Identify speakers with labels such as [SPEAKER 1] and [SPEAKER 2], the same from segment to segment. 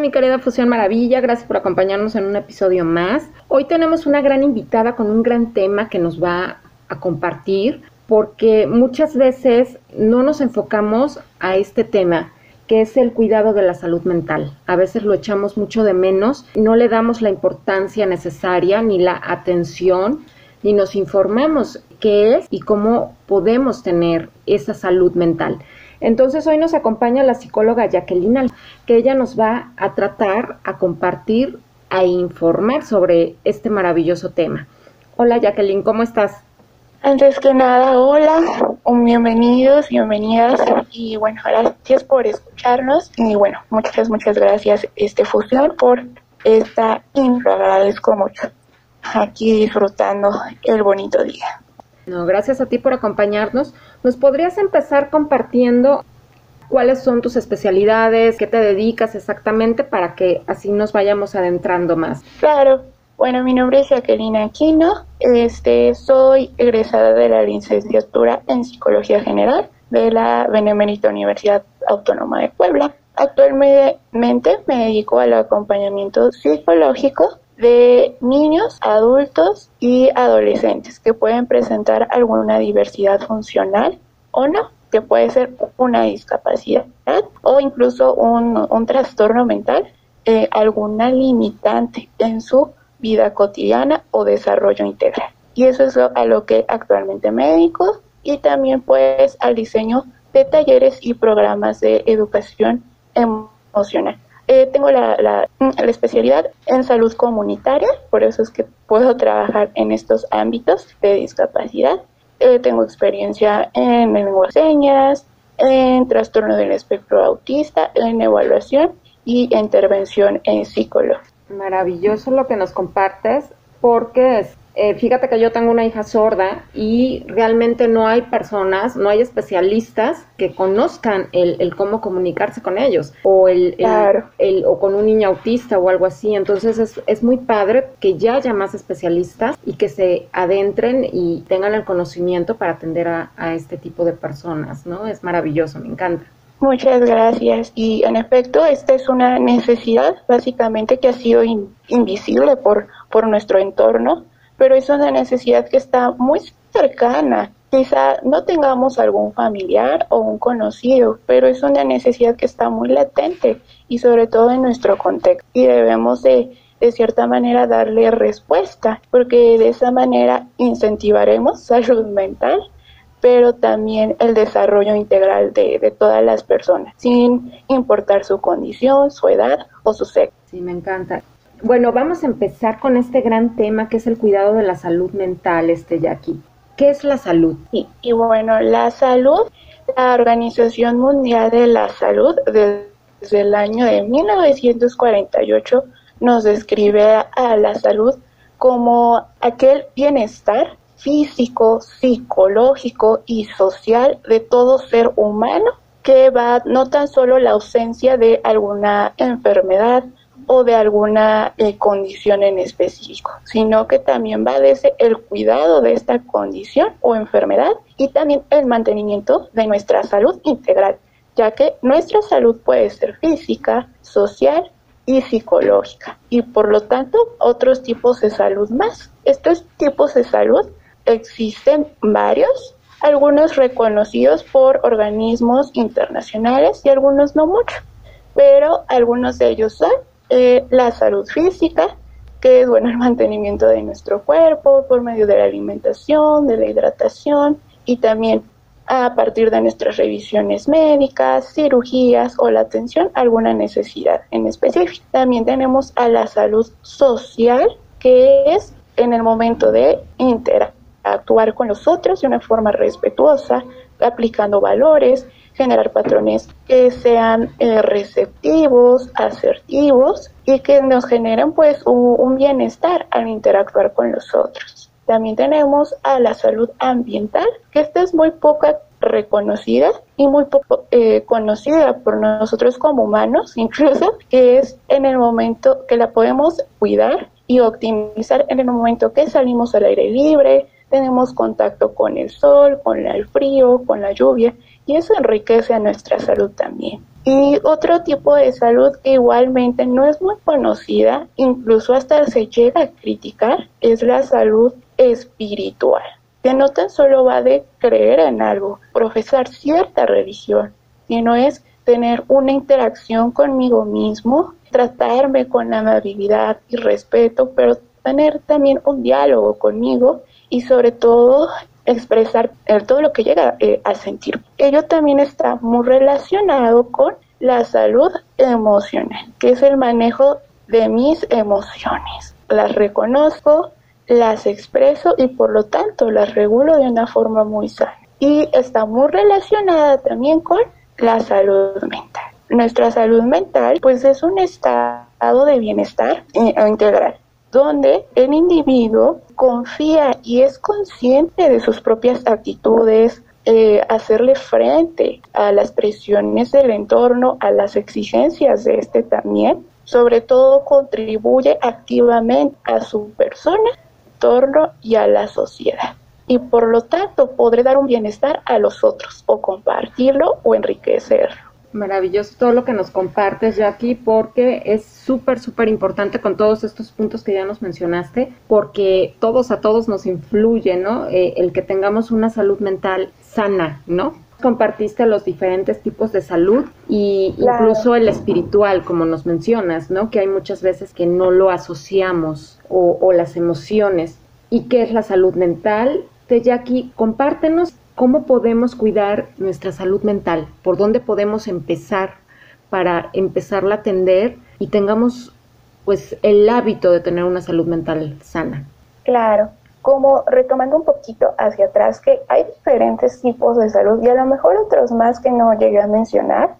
[SPEAKER 1] Mi querida Fusión Maravilla, gracias por acompañarnos en un episodio más. Hoy tenemos una gran invitada con un gran tema que nos va a compartir porque muchas veces no nos enfocamos a este tema que es el cuidado de la salud mental. A veces lo echamos mucho de menos, no le damos la importancia necesaria ni la atención, ni nos informamos qué es y cómo podemos tener esa salud mental. Entonces hoy nos acompaña la psicóloga Jacqueline, que ella nos va a tratar, a compartir, a informar sobre este maravilloso tema. Hola Jacqueline, ¿cómo estás?
[SPEAKER 2] Antes que nada, hola, bienvenidos, bienvenidas y bueno, gracias por escucharnos y bueno, muchas, muchas gracias este Fusión por esta intro, agradezco mucho aquí disfrutando el bonito día.
[SPEAKER 1] No, gracias a ti por acompañarnos. ¿Nos podrías empezar compartiendo cuáles son tus especialidades, qué te dedicas exactamente para que así nos vayamos adentrando más?
[SPEAKER 2] Claro. Bueno, mi nombre es Jacqueline Aquino. Este, soy egresada de la licenciatura en Psicología General de la Benemérita Universidad Autónoma de Puebla. Actualmente me dedico al acompañamiento psicológico de niños, adultos y adolescentes que pueden presentar alguna diversidad funcional o no, que puede ser una discapacidad o incluso un, trastorno mental, eh, alguna limitante en su vida cotidiana o desarrollo integral. Y eso es a lo que actualmente me dedico y también pues al diseño de talleres y programas de educación emocional. Eh, tengo la, especialidad en salud comunitaria, por eso es que puedo trabajar en estos ámbitos de discapacidad. Eh, tengo experiencia en lenguas señas, en trastorno del espectro autista, en evaluación y intervención en psicología.
[SPEAKER 1] Maravilloso lo que nos compartes, porque eh, fíjate que yo tengo una hija sorda y realmente no hay personas, no hay especialistas que conozcan el, cómo comunicarse con ellos o el, el, o con un niño autista o algo así. Entonces es, es muy padre que ya haya más especialistas y que se adentren y tengan el conocimiento para atender a, a este tipo de personas, ¿no? Es maravilloso, me encanta.
[SPEAKER 2] Muchas gracias. Y en efecto, esta es una necesidad básicamente que ha sido invisible por, por nuestro entorno pero es una necesidad que está muy cercana. Quizá no tengamos algún familiar o un conocido, pero es una necesidad que está muy latente y sobre todo en nuestro contexto. Y debemos de, de cierta manera darle respuesta, porque de esa manera incentivaremos salud mental pero también el desarrollo integral de, de, todas las personas, sin importar su condición, su edad o su sexo.
[SPEAKER 1] Sí, me encanta. Bueno, vamos a empezar con este gran tema que es el cuidado de la salud mental, este Jackie. ¿Qué es la salud?
[SPEAKER 2] Y, y bueno, la salud, la Organización Mundial de la Salud desde el año de 1948 nos describe a la salud como aquel bienestar físico, psicológico y social de todo ser humano que va no tan solo la ausencia de alguna enfermedad, o de alguna eh, condición en específico, sino que también va desde el cuidado de esta condición o enfermedad y también el mantenimiento de nuestra salud integral, ya que nuestra salud puede ser física, social y psicológica y por lo tanto otros tipos de salud más. Estos tipos de salud existen varios, algunos reconocidos por organismos internacionales y algunos no mucho, pero algunos de ellos son eh, la salud física, que es bueno el mantenimiento de nuestro cuerpo por medio de la alimentación, de la hidratación y también a partir de nuestras revisiones médicas, cirugías o la atención a alguna necesidad en específico. También tenemos a la salud social, que es en el momento de interactuar con los otros de una forma respetuosa, aplicando valores, generar patrones que sean eh, receptivos, asertivos y que nos generen pues un, bienestar al interactuar con los otros. También tenemos a la salud ambiental, que esta es muy poca reconocida y muy poco eh, conocida por nosotros como humanos, incluso, que es en el momento que la podemos cuidar y optimizar en el momento que salimos al aire libre, tenemos contacto con el sol, con el frío, con la lluvia y eso enriquece a nuestra salud también. Y otro tipo de salud que igualmente no es muy conocida, incluso hasta se llega a criticar, es la salud espiritual, que no tan solo va de creer en algo, profesar cierta religión, sino es tener una interacción conmigo mismo, tratarme con amabilidad y respeto, pero tener también un diálogo conmigo y sobre todo expresar todo lo que llega eh, a sentir. Ello también está muy relacionado con la salud emocional, que es el manejo de mis emociones. Las reconozco, las expreso y por lo tanto las regulo de una forma muy sana. Y está muy relacionada también con la salud mental. Nuestra salud mental pues es un estado de bienestar eh, integral donde el individuo confía y es consciente de sus propias actitudes, eh, hacerle frente a las presiones del entorno, a las exigencias de este también, sobre todo contribuye activamente a su persona, entorno y a la sociedad. Y por lo tanto podré dar un bienestar a los otros o compartirlo o enriquecerlo.
[SPEAKER 1] Maravilloso todo lo que nos compartes, Jackie, porque es súper, súper importante con todos estos puntos que ya nos mencionaste, porque todos a todos nos influye, ¿no? Eh, el que tengamos una salud mental sana, ¿no? Compartiste los diferentes tipos de salud y incluso el espiritual, como nos mencionas, ¿no? Que hay muchas veces que no lo asociamos o, o las emociones. ¿Y qué es la salud mental? De Jackie, compártenos ¿Cómo podemos cuidar nuestra salud mental? ¿Por dónde podemos empezar para empezarla a atender y tengamos pues el hábito de tener una salud mental sana?
[SPEAKER 2] Claro, como retomando un poquito hacia atrás, que hay diferentes tipos de salud y a lo mejor otros más que no llegué a mencionar,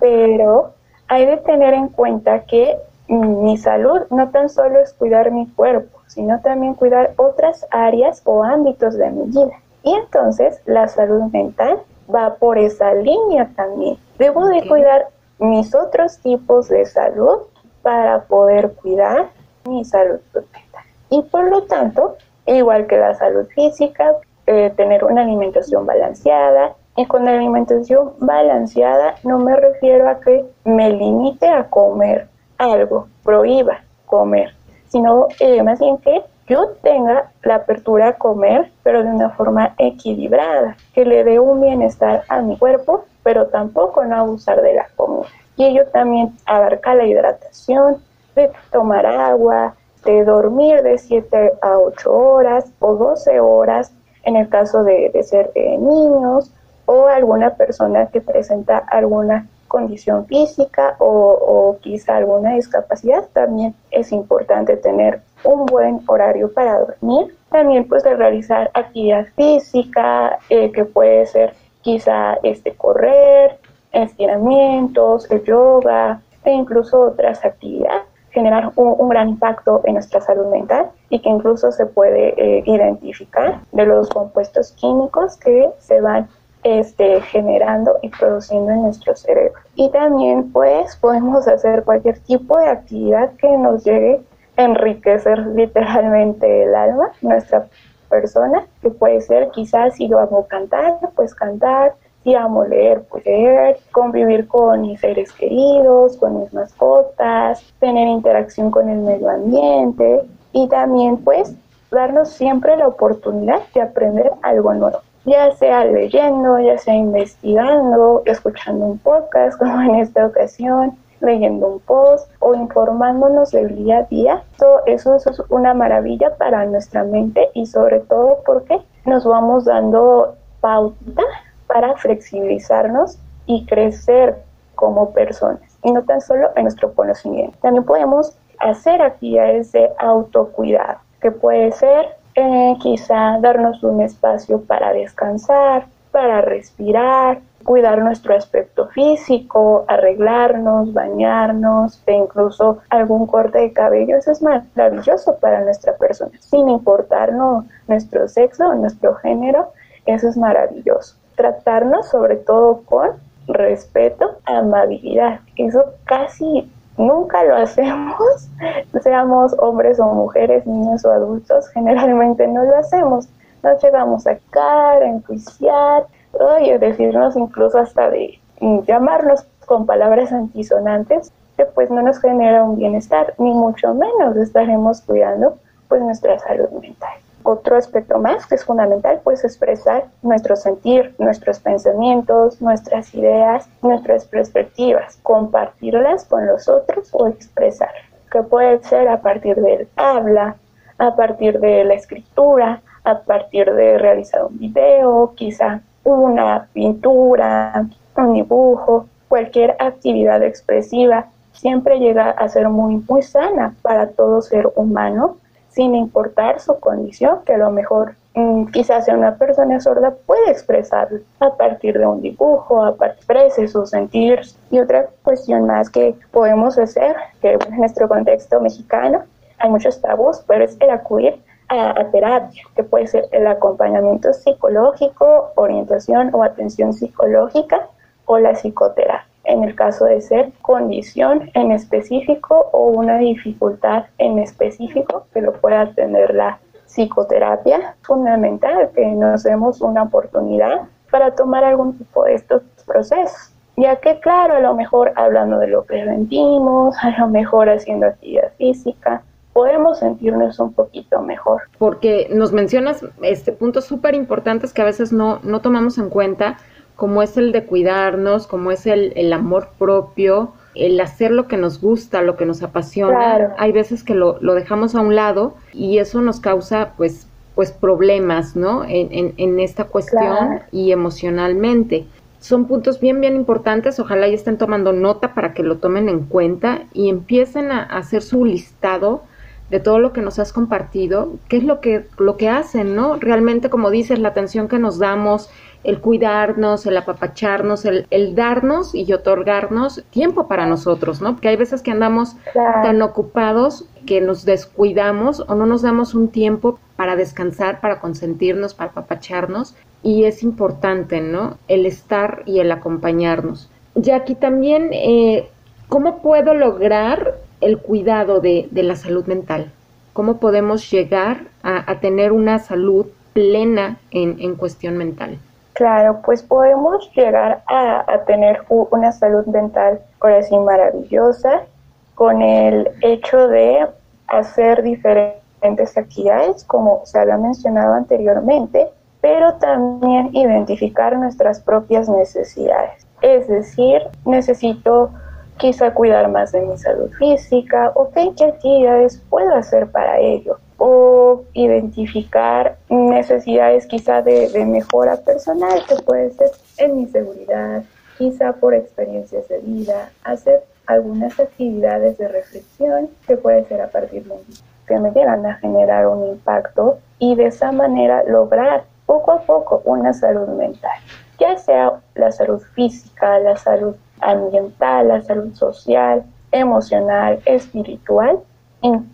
[SPEAKER 2] pero hay de tener en cuenta que mi salud no tan solo es cuidar mi cuerpo, sino también cuidar otras áreas o ámbitos de mi vida. Y entonces la salud mental va por esa línea también. Debo de cuidar mis otros tipos de salud para poder cuidar mi salud mental. Y por lo tanto, igual que la salud física, eh, tener una alimentación balanceada. Y con la alimentación balanceada no me refiero a que me limite a comer algo, prohíba comer, sino eh, más bien que yo tenga la apertura a comer, pero de una forma equilibrada, que le dé un bienestar a mi cuerpo, pero tampoco no abusar de la comida. Y ello también abarca la hidratación, de tomar agua, de dormir de 7 a 8 horas o 12 horas en el caso de, ser eh, niños o alguna persona que presenta alguna condición física o, o, quizá alguna discapacidad, también es importante tener un buen horario para dormir. También pues de realizar actividad física, eh, que puede ser quizá este, correr, estiramientos, el yoga e incluso otras actividades generar un, gran impacto en nuestra salud mental y que incluso se puede eh, identificar de los compuestos químicos que se van este, generando y produciendo en nuestro cerebro. Y también pues podemos hacer cualquier tipo de actividad que nos llegue enriquecer literalmente el alma, nuestra persona, que puede ser quizás si yo amo cantar, pues cantar, si amo leer, pues leer, convivir con mis seres queridos, con mis mascotas, tener interacción con el medio ambiente y también pues darnos siempre la oportunidad de aprender algo nuevo ya sea leyendo, ya sea investigando, escuchando un podcast como en esta ocasión, leyendo un post o informándonos del día a día. Todo eso, es una maravilla para nuestra mente y sobre todo porque nos vamos dando pauta para flexibilizarnos y crecer como personas y no tan solo en nuestro conocimiento. También podemos hacer actividades de autocuidado, que puede ser eh, quizá darnos un espacio para descansar, para respirar, cuidar nuestro aspecto físico, arreglarnos, bañarnos, e incluso algún corte de cabello, eso es maravilloso para nuestra persona, sin importar nuestro sexo o nuestro género, eso es maravilloso. Tratarnos sobre todo con respeto, amabilidad, eso casi nunca lo hacemos, seamos hombres o mujeres, niños o adultos, generalmente no lo hacemos. Nos llegamos a caer, a enjuiciar, y decirnos incluso hasta de llamarnos con palabras antisonantes, que pues no nos genera un bienestar, ni mucho menos estaremos cuidando pues nuestra salud mental. Otro aspecto más que es fundamental, pues expresar nuestro sentir, nuestros pensamientos, nuestras ideas, nuestras perspectivas, compartirlas con los otros o expresar, que puede ser a partir del habla, a partir de la escritura, a partir de realizar un video, quizá una pintura, un dibujo, cualquier actividad expresiva siempre llega a ser muy, muy sana para todo ser humano, sin importar su condición, que a lo mejor mm, quizás sea una persona sorda puede expresarlo a partir de un dibujo, a partir de sus sentir. Y otra cuestión más que podemos hacer, que en nuestro contexto mexicano hay muchos tabús, pero es el acudir a, terapia, que puede ser el acompañamiento psicológico, orientación o atención psicológica o la psicoterapia en el caso de ser condición en específico o una dificultad en específico que lo pueda tener la psicoterapia. Fundamental que nos demos una oportunidad para tomar algún tipo de estos procesos. Ya que claro, a lo mejor hablando de lo que sentimos, a lo mejor haciendo actividad física, podemos sentirnos un poquito mejor.
[SPEAKER 1] Porque nos mencionas este puntos súper importantes que a veces no, no tomamos en cuenta, como es el de cuidarnos, como es el, el amor propio, el hacer lo que nos gusta, lo que nos apasiona. Hay veces que lo, lo, dejamos a un lado y eso nos causa pues pues problemas, ¿no? En, en, en esta cuestión y emocionalmente. Son puntos bien, bien importantes. Ojalá ya estén tomando nota para que lo tomen en cuenta y empiecen a hacer su listado de todo lo que nos has compartido, qué es lo que, lo que hacen, ¿no? Realmente, como dices, la atención que nos damos, el cuidarnos, el apapacharnos, el, el darnos y otorgarnos tiempo para nosotros, ¿no? Porque hay veces que andamos tan ocupados que nos descuidamos o no nos damos un tiempo para descansar, para consentirnos, para apapacharnos y es importante, ¿no? El estar y el acompañarnos. Y aquí también, eh, ¿cómo puedo lograr el cuidado de, la salud mental? ¿Cómo podemos llegar a, tener una salud plena en, cuestión mental?
[SPEAKER 2] Claro, pues podemos llegar a, tener una salud mental, ahora sí, maravillosa, con el hecho de hacer diferentes actividades, como se había mencionado anteriormente, pero también identificar nuestras propias necesidades. Es decir, necesito quizá cuidar más de mi salud física o qué actividades puedo hacer para ello o identificar necesidades quizá de, mejora personal que puede ser en mi seguridad, quizá por experiencias de vida, hacer algunas actividades de reflexión que puede ser a partir de que me llegan a generar un impacto y de esa manera lograr poco a poco una salud mental, ya sea la salud física, la salud ambiental, la salud social, emocional, espiritual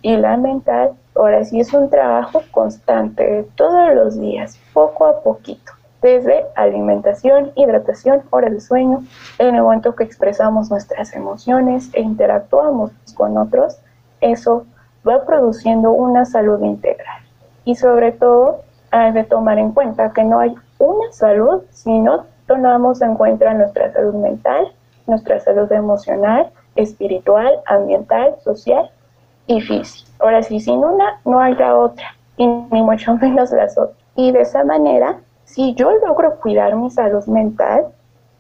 [SPEAKER 2] y, la mental. Ahora sí es un trabajo constante todos los días, poco a poquito desde alimentación, hidratación, horas de sueño, en el momento que expresamos nuestras emociones e interactuamos con otros, eso va produciendo una salud integral. Y sobre todo, hay de tomar en cuenta que no hay una salud si no tomamos en cuenta nuestra salud mental nuestra salud emocional, espiritual, ambiental, social y física. Ahora sí, sin una no hay la otra, y ni mucho menos las otras. Y de esa manera, si yo logro cuidar mi salud mental,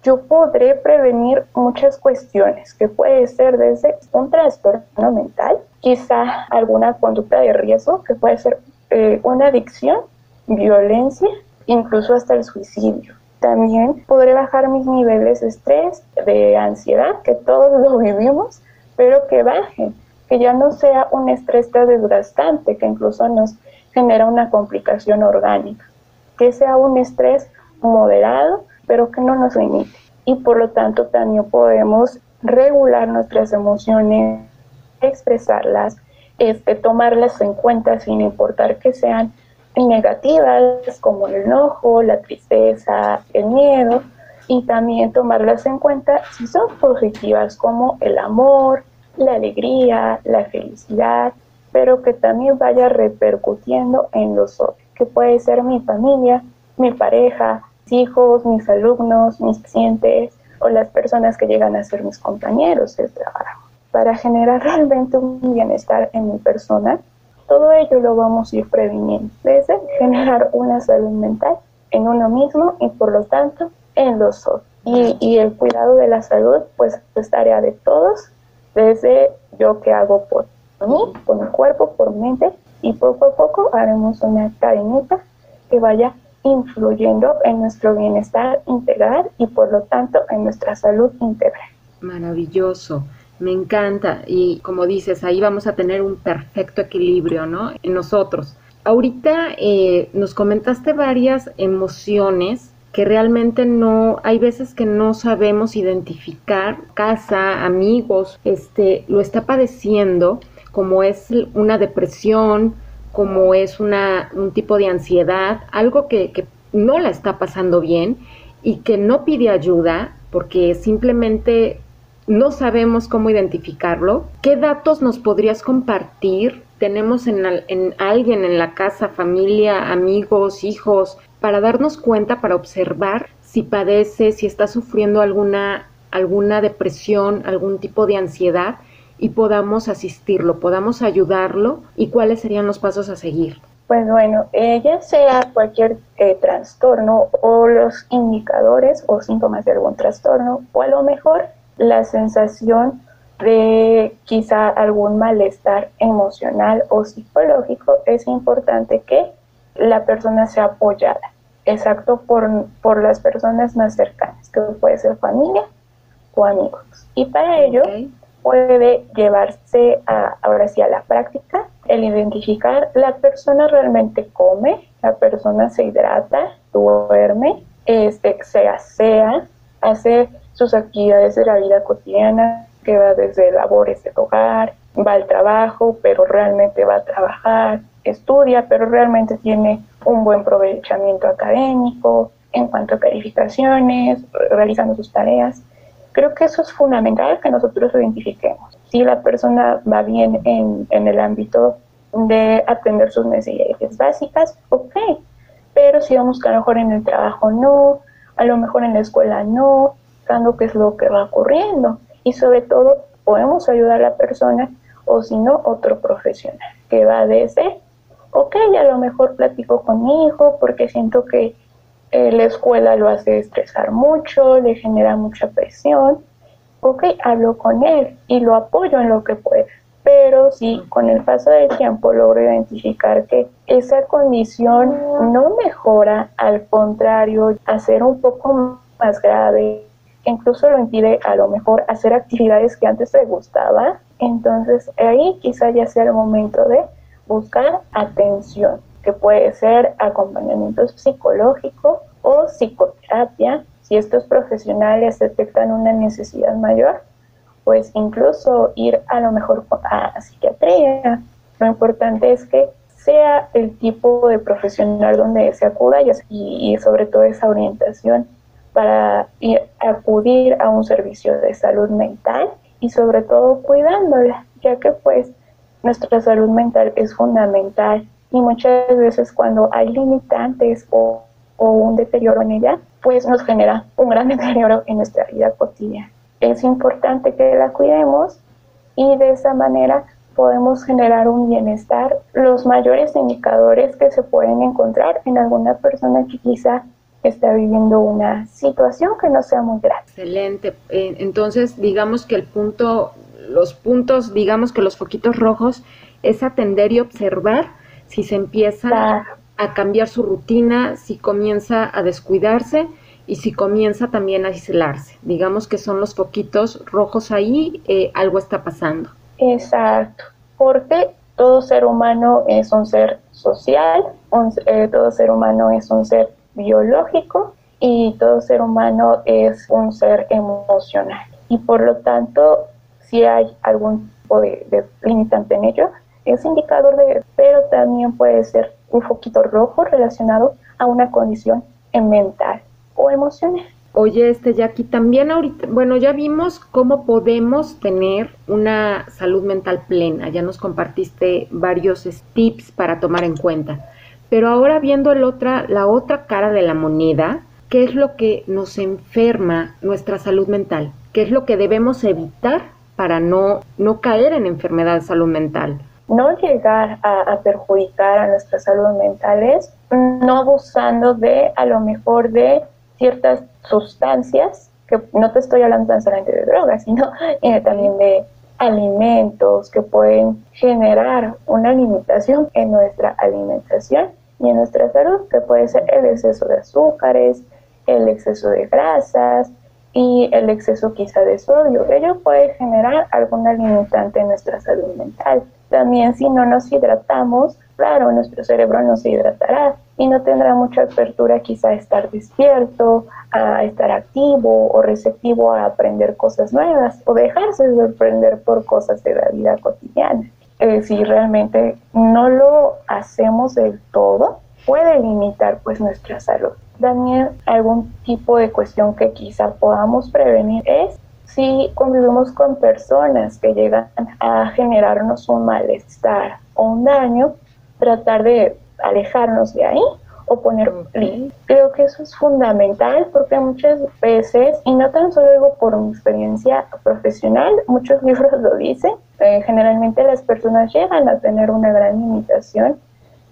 [SPEAKER 2] yo podré prevenir muchas cuestiones, que puede ser desde un trastorno mental, quizá alguna conducta de riesgo, que puede ser eh, una adicción, violencia, incluso hasta el suicidio. También podré bajar mis niveles de estrés, de ansiedad, que todos lo vivimos, pero que baje, que ya no sea un estrés tan desgastante, que incluso nos genera una complicación orgánica, que sea un estrés moderado, pero que no nos limite. Y por lo tanto también podemos regular nuestras emociones, expresarlas, este, tomarlas en cuenta sin importar que sean negativas como el enojo, la tristeza, el miedo, y también tomarlas en cuenta si son positivas como el amor, la alegría, la felicidad, pero que también vaya repercutiendo en los otros, que puede ser mi familia, mi pareja, mis hijos, mis alumnos, mis pacientes o las personas que llegan a ser mis compañeros del trabajo. Para generar realmente un bienestar en mi persona, todo ello lo vamos a ir previniendo, desde generar una salud mental en uno mismo y por lo tanto en los otros. Y, el cuidado de la salud, pues es tarea de todos, desde yo que hago por mí, por mi cuerpo, por mente, y poco a poco haremos una cadenita que vaya influyendo en nuestro bienestar integral y por lo tanto en nuestra salud integral.
[SPEAKER 1] Maravilloso. Me encanta y como dices, ahí vamos a tener un perfecto equilibrio, ¿no? En nosotros. Ahorita eh, nos comentaste varias emociones que realmente no, hay veces que no sabemos identificar, casa, amigos, este, lo está padeciendo, como es una depresión, como es una, un tipo de ansiedad, algo que, que no la está pasando bien y que no pide ayuda porque simplemente no sabemos cómo identificarlo. ¿Qué datos nos podrías compartir? Tenemos en, en, alguien en la casa, familia, amigos, hijos, para darnos cuenta, para observar si padece, si está sufriendo alguna, alguna depresión, algún tipo de ansiedad y podamos asistirlo, podamos ayudarlo y cuáles serían los pasos a seguir.
[SPEAKER 2] Pues bueno, eh, ya sea cualquier eh, trastorno o los indicadores o síntomas de algún trastorno, o a lo mejor la sensación de quizá algún malestar emocional o psicológico, es importante que la persona sea apoyada, exacto, por, por las personas más cercanas, que puede ser familia o amigos. Y para ello puede llevarse a, ahora sí a la práctica el identificar la persona realmente come, la persona se hidrata, duerme, este, se asea, hace sus actividades de la vida cotidiana, que va desde labores del hogar, va al trabajo, pero realmente va a trabajar, estudia, pero realmente tiene un buen aprovechamiento académico en cuanto a calificaciones, realizando sus tareas. Creo que eso es fundamental que nosotros identifiquemos. Si la persona va bien en, en el ámbito de atender sus necesidades básicas, ok, pero si vamos a lo mejor en el trabajo no, a lo mejor en la escuela no, qué es lo que va ocurriendo y sobre todo podemos ayudar a la persona o si no otro profesional que va desde, ok, a lo mejor platico con mi hijo porque siento que eh, la escuela lo hace estresar mucho, le genera mucha presión, ok, hablo con él y lo apoyo en lo que pueda. Pero si con el paso del tiempo logro identificar que esa condición no mejora, al contrario, hacer un poco más grave, incluso lo impide a lo mejor hacer actividades que antes le gustaba. Entonces ahí quizá ya sea el momento de buscar atención, que puede ser acompañamiento psicológico o psicoterapia. Si estos profesionales detectan una necesidad mayor, pues incluso ir a lo mejor a psiquiatría. Lo importante es que sea el tipo de profesional donde se acuda y, sobre todo esa orientación para acudir a un servicio de salud mental y sobre todo cuidándola, ya que pues nuestra salud mental es fundamental y muchas veces cuando hay limitantes o, o un deterioro en ella, pues nos genera un gran deterioro en nuestra vida cotidiana. Es importante que la cuidemos y de esa manera podemos generar un bienestar. Los mayores indicadores que se pueden encontrar en alguna persona que quizá está viviendo una situación que no sea muy grave.
[SPEAKER 1] Excelente. Eh, entonces, digamos que el punto, los puntos, digamos que los foquitos rojos es atender y observar si se empieza a cambiar su rutina, si comienza a descuidarse y si comienza también a aislarse. Digamos que son los foquitos rojos ahí, eh, algo está pasando.
[SPEAKER 2] Exacto, porque todo ser humano es un ser social, eh, todo ser humano es un ser biológico y todo ser humano es un ser emocional. Y por lo tanto, si hay algún tipo de, limitante en ello, es indicador de, pero también puede ser un foquito rojo relacionado a una condición mental o emocional.
[SPEAKER 1] Oye, este Jackie, también ahorita, bueno, ya vimos cómo podemos tener una salud mental plena, ya nos compartiste varios tips para tomar en cuenta, pero ahora viendo el otra, la otra cara de la moneda, ¿qué es lo que nos enferma nuestra salud mental? ¿Qué es lo que debemos evitar para no, no caer en enfermedad de salud mental?
[SPEAKER 2] No llegar a, a perjudicar a nuestra salud mental es no abusando de a lo mejor de ciertas sustancias, que no te estoy hablando tan solamente de drogas, sino eh, también de alimentos que pueden generar una limitación en nuestra alimentación y en nuestra salud, que puede ser el exceso de azúcares, el exceso de grasas y el exceso quizá de sodio. Ello puede generar alguna limitante en nuestra salud mental. También si no nos hidratamos, claro, nuestro cerebro no se hidratará y no tendrá mucha apertura quizá a estar despierto, a estar activo o receptivo a aprender cosas nuevas o dejarse sorprender por cosas de la vida cotidiana. Eh, si realmente no lo hacemos del todo, puede limitar pues nuestra salud. También algún tipo de cuestión que quizá podamos prevenir es si convivimos con personas que llegan a generarnos un malestar o un daño, tratar de alejarnos de ahí o poner Creo que eso es fundamental porque muchas veces, y no tan solo digo por mi experiencia profesional, muchos libros lo dicen, eh, generalmente las personas llegan a tener una gran limitación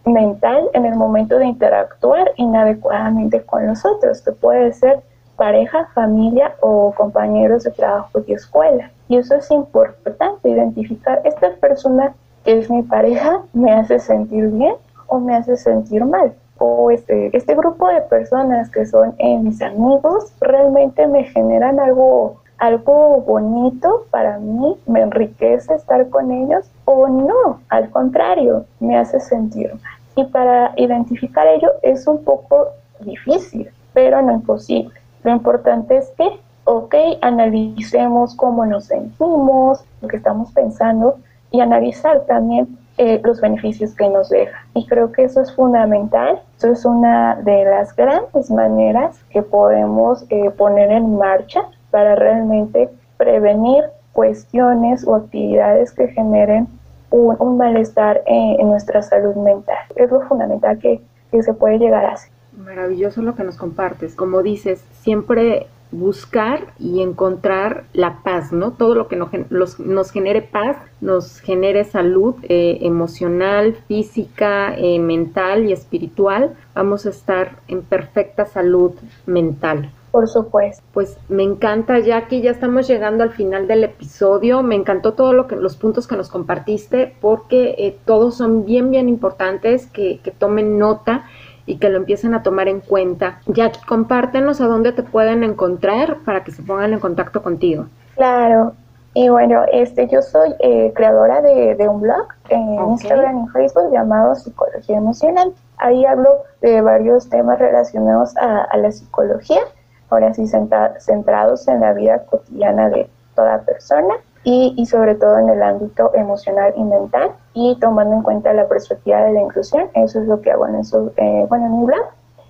[SPEAKER 2] mental en el momento de interactuar inadecuadamente con los otros, que puede ser pareja, familia o compañeros de trabajo y escuela. Y eso es importante, identificar esta persona que es mi pareja me hace sentir bien o me hace sentir mal. O este, este grupo de personas que son eh, mis amigos realmente me generan algo, algo bonito para mí, me enriquece estar con ellos o no, al contrario, me hace sentir mal. Y para identificar ello es un poco difícil, pero no imposible. Lo importante es que, ok, analicemos cómo nos sentimos, lo que estamos pensando y analizar también eh, los beneficios que nos deja. Y creo que eso es fundamental. Eso es una de las grandes maneras que podemos eh, poner en marcha para realmente prevenir cuestiones o actividades que generen un, malestar en, en, nuestra salud mental. Es lo fundamental que, que se puede llegar a hacer.
[SPEAKER 1] Maravilloso lo que nos compartes. Como dices, siempre buscar y encontrar la paz, ¿no? Todo lo que nos, nos genere paz, nos genere salud eh, emocional, física, eh, mental y espiritual, vamos a estar en perfecta salud mental.
[SPEAKER 2] Por supuesto.
[SPEAKER 1] Pues me encanta, Jackie, ya estamos llegando al final del episodio. Me encantó todos lo que, los puntos que nos compartiste porque eh, todos son bien, bien importantes, que, que tomen nota y que lo empiecen a tomar en cuenta. Jackie, compártenos a dónde te pueden encontrar para que se pongan en contacto contigo.
[SPEAKER 2] Claro, y bueno, este, yo soy eh, creadora de, un blog en Instagram y Facebook llamado Psicología Emocional. Ahí hablo de varios temas relacionados a, la psicología, ahora sí centrados en la vida cotidiana de toda persona y, sobre todo en el ámbito emocional y mental y tomando en cuenta la perspectiva de la inclusión. Eso es lo que hago en, eso, eh, bueno, en mi blog.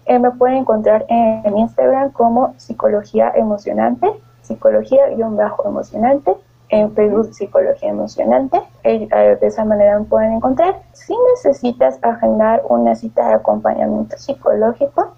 [SPEAKER 2] Eh, me pueden encontrar en, Instagram como psicología emocionante, psicología-emocionante, en Facebook psicología emocionante. Eh, de esa manera me pueden encontrar. Si necesitas agendar una cita de acompañamiento psicológico,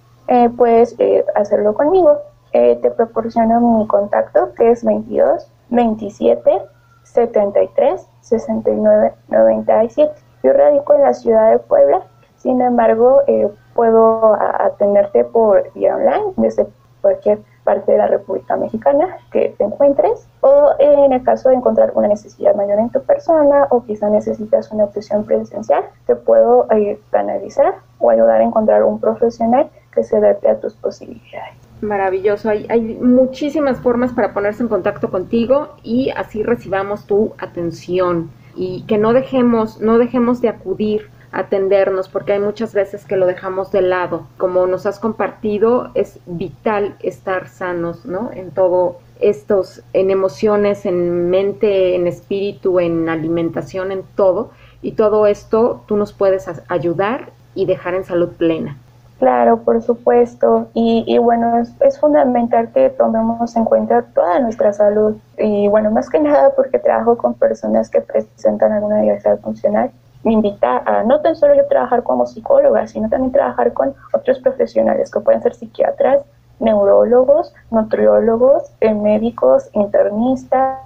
[SPEAKER 2] puedes hacerlo conmigo. te proporciono mi contacto que es 22 27 73 69 97. Yo radico en la ciudad de Puebla, sin embargo, eh, puedo atenderte por vía online desde cualquier parte de la República Mexicana que te encuentres o en el caso de encontrar una necesidad mayor en tu persona o quizá necesitas una atención presencial, te puedo eh, canalizar o ayudar a encontrar un profesional que se adapte a tus posibilidades.
[SPEAKER 1] Maravilloso, hay, hay, muchísimas formas para ponerse en contacto contigo y así recibamos tu atención y que no dejemos, no dejemos de acudir atendernos, porque hay muchas veces que lo dejamos de lado. Como nos has compartido, es vital estar sanos, ¿no? En todo estos, en emociones, en mente, en espíritu, en alimentación, en todo. Y todo esto tú nos puedes ayudar y dejar en salud plena.
[SPEAKER 2] Claro, por supuesto. Y, bueno, es, fundamental que tomemos en cuenta toda nuestra salud. Y bueno, más que nada porque trabajo con personas que presentan alguna diversidad funcional. Me invita a no tan solo yo trabajar como psicóloga, sino también trabajar con otros profesionales que pueden ser psiquiatras, neurólogos, nutriólogos, eh, médicos, internistas,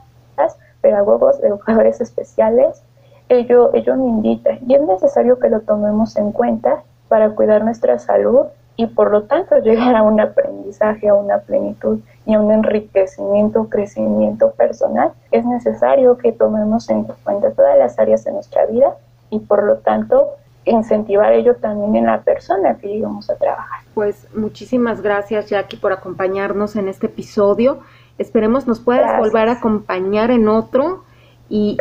[SPEAKER 2] pedagogos, educadores especiales. Ello, ello me invita y es necesario que lo tomemos en cuenta para cuidar nuestra salud y por lo tanto llegar a un aprendizaje, a una plenitud y a un enriquecimiento, crecimiento personal, es necesario que tomemos en cuenta todas las áreas de nuestra vida y por lo tanto incentivar ello también en la persona que íbamos a trabajar.
[SPEAKER 1] Pues muchísimas gracias Jackie por acompañarnos en este episodio. Esperemos nos puedas volver a acompañar en otro y,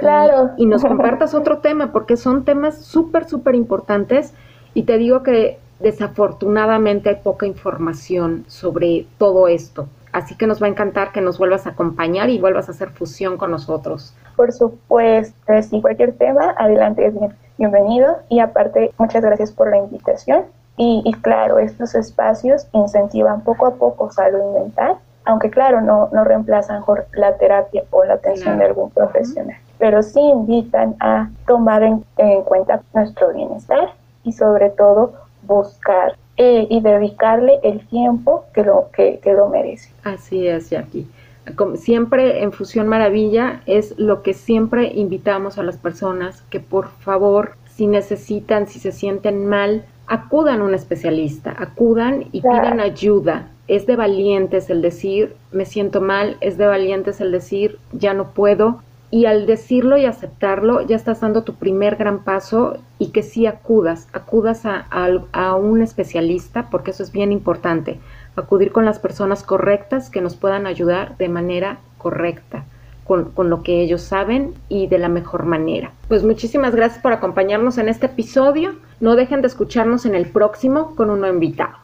[SPEAKER 1] y nos compartas otro tema porque son temas súper, súper importantes y te digo que desafortunadamente hay poca información sobre todo esto. Así que nos va a encantar que nos vuelvas a acompañar y vuelvas a hacer fusión con nosotros.
[SPEAKER 2] Por supuesto, si cualquier tema, adelante, es bienvenido. Y aparte, muchas gracias por la invitación. Y, claro, estos espacios incentivan poco a poco salud mental, aunque claro, no, no reemplazan la terapia o la atención de algún profesional, pero sí invitan a tomar en cuenta nuestro bienestar y sobre todo buscar eh, y dedicarle el tiempo que lo, que, lo merece.
[SPEAKER 1] Así es, Jackie. Como siempre en Fusión Maravilla es lo que siempre invitamos a las personas que por favor, si necesitan, si se sienten mal, acudan a un especialista, acudan y pidan ayuda. Es de valientes el decir me siento mal, es de valientes el decir ya no puedo, y al decirlo y aceptarlo ya estás dando tu primer gran paso y que sí acudas, acudas a, un especialista porque eso es bien importante, acudir con las personas correctas que nos puedan ayudar de manera correcta. Con, con, lo que ellos saben y de la mejor manera. Pues muchísimas gracias por acompañarnos en este episodio. No dejen de escucharnos en el próximo con un nuevo invitado.